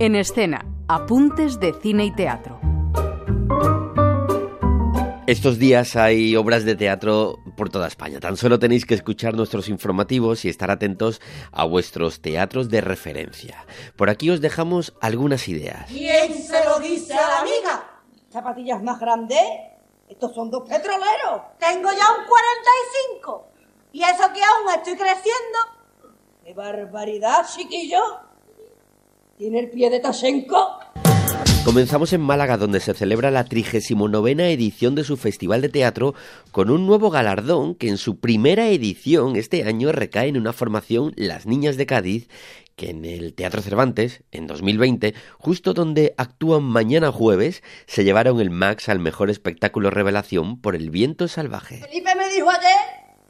En escena, apuntes de cine y teatro. Estos días hay obras de teatro por toda España. Tan solo tenéis que escuchar nuestros informativos y estar atentos a vuestros teatros de referencia. Por aquí os dejamos algunas ideas. ¿Quién se lo dice a la amiga? ¿Zapatillas más grandes? Estos son dos petroleros. Tengo ya un 45. ¿Y eso que aún estoy creciendo? ¡Qué barbaridad, chiquillo! ¿Tiene el pie de Tashenko? Comenzamos en Málaga, donde se celebra la 39 edición de su Festival de Teatro, con un nuevo galardón que en su primera edición este año recae en una formación Las Niñas de Cádiz, que en el Teatro Cervantes, en 2020, justo donde actúan mañana jueves, se llevaron el Max al mejor espectáculo revelación por El Viento Salvaje. Felipe me dijo ayer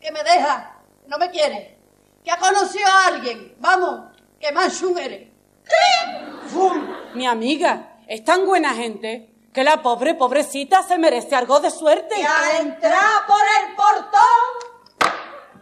que me deja, que no me quiere, que ha conocido a alguien. Vamos, que más eres. Mi amiga, es tan buena gente que la pobre, pobrecita se merece algo de suerte. Y al entrar por el portón,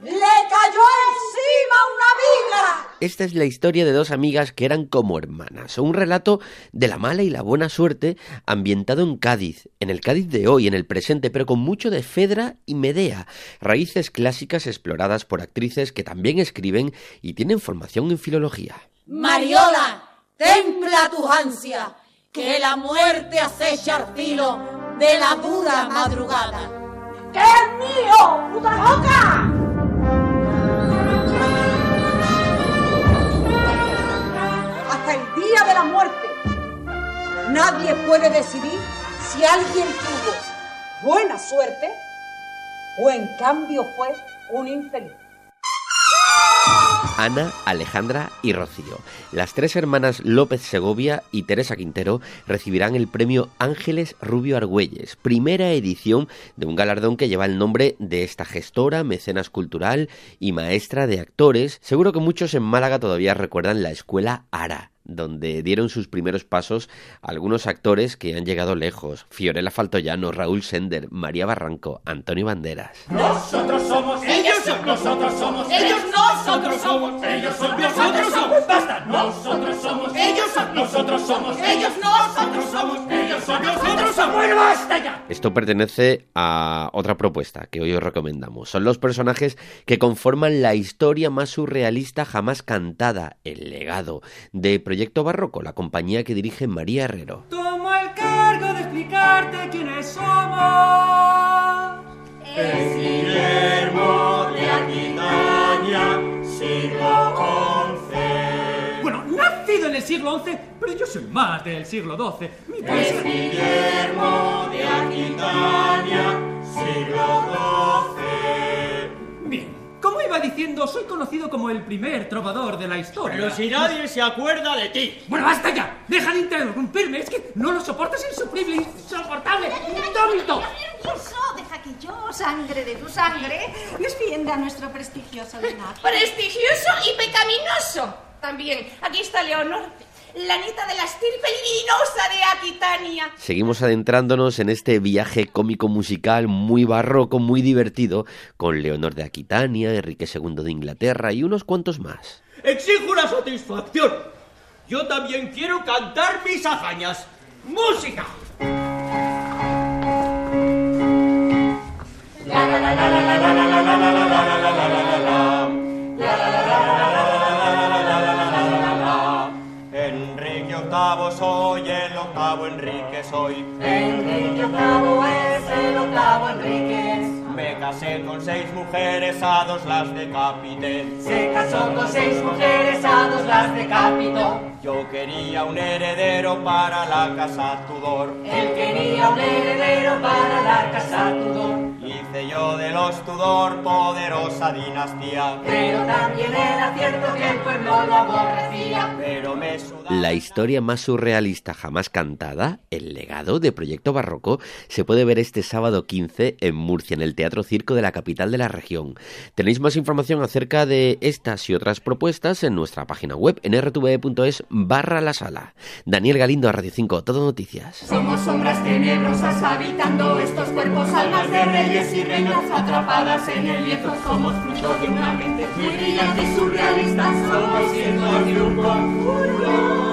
le cayó encima una amiga. Esta es la historia de dos amigas que eran como hermanas, un relato de la mala y la buena suerte ambientado en Cádiz, en el Cádiz de hoy, en el presente, pero con mucho de Fedra y Medea, raíces clásicas exploradas por actrices que también escriben y tienen formación en filología. Mariola, templa tu ansia, que la muerte acecha al filo de la dura madrugada. ¡Que es mío, puta loca! Hasta el día de la muerte, nadie puede decidir si alguien tuvo buena suerte o en cambio fue un infeliz. Ana, Alejandra y Rocío. Las tres hermanas López Segovia y Teresa Quintero recibirán el premio Ángeles Rubio Argüelles, primera edición de un galardón que lleva el nombre de esta gestora, mecenas cultural y maestra de actores. Seguro que muchos en Málaga todavía recuerdan la escuela ARA donde dieron sus primeros pasos algunos actores que han llegado lejos. Fiorella Faltoyano, Raúl Sender, María Barranco, Antonio Banderas. Nosotros somos, ellos son, nosotros somos, ellos nosotros somos, ellos son, nosotros somos, basta, nosotros somos, ellos son, nosotros somos, ellos nosotros somos, ellos son, nosotros somos, bueno, basta ya. Esto pertenece a otra propuesta que hoy os recomendamos. Son los personajes que conforman la historia más surrealista jamás cantada, el legado de Proyecto Barroco, la compañía que dirige María Herrero. Tomo el cargo de explicarte quiénes somos. Es Guillermo de Aquitania, siglo XI. Bueno, nacido en el siglo XI, pero yo soy más del siglo XII. Mi Es Guillermo de Aquitania, siglo XII. Iba diciendo, soy conocido como el primer trovador de la historia. Pero si nadie se acuerda de ti. Bueno, basta ya. Deja de interrumpirme. Es que no lo soportas insufrible, insoportable, indómito. Deja que yo, sangre de tu sangre, defienda nuestro prestigioso linaje. Prestigioso y pecaminoso. También, aquí está Leonor, la nieta de la estirpe libidinosa de Aquitania. Seguimos adentrándonos en este viaje cómico musical muy barroco, muy divertido, con Leonor de Aquitania, Enrique II de Inglaterra y unos cuantos más. Exijo una satisfacción. Yo también quiero cantar mis hazañas. ¡Música! Enrique Enrique soy. Enrique octavo es el octavo Enríquez. Me casé con seis mujeres, a dos las decapité. Se casó con seis mujeres, a las decapitó. Yo quería un heredero para la casa Tudor. Él quería un heredero para la casa Tudor. Hice yo de los Tudor poderosa dinastía. Pero también era cierto que el pueblo lo aborrecía. Pero me sudaba La historia más surrealista jamás cantada, El legado de Proyecto Barroco, se puede ver este sábado 15 en Murcia, en el Teatro Circo de la capital de la región. Tenéis más información acerca de estas y otras propuestas en nuestra página web web en rtve.es barra la sala. Daniel Galindo a Radio 5, Todo Noticias. Somos sombras tenebrosas habitando estos cuerpos, almas de reyes y reinas atrapadas en el lienzo. Somos fruto de una mente muy brillante y surrealista. Somos siendo de un conjuro.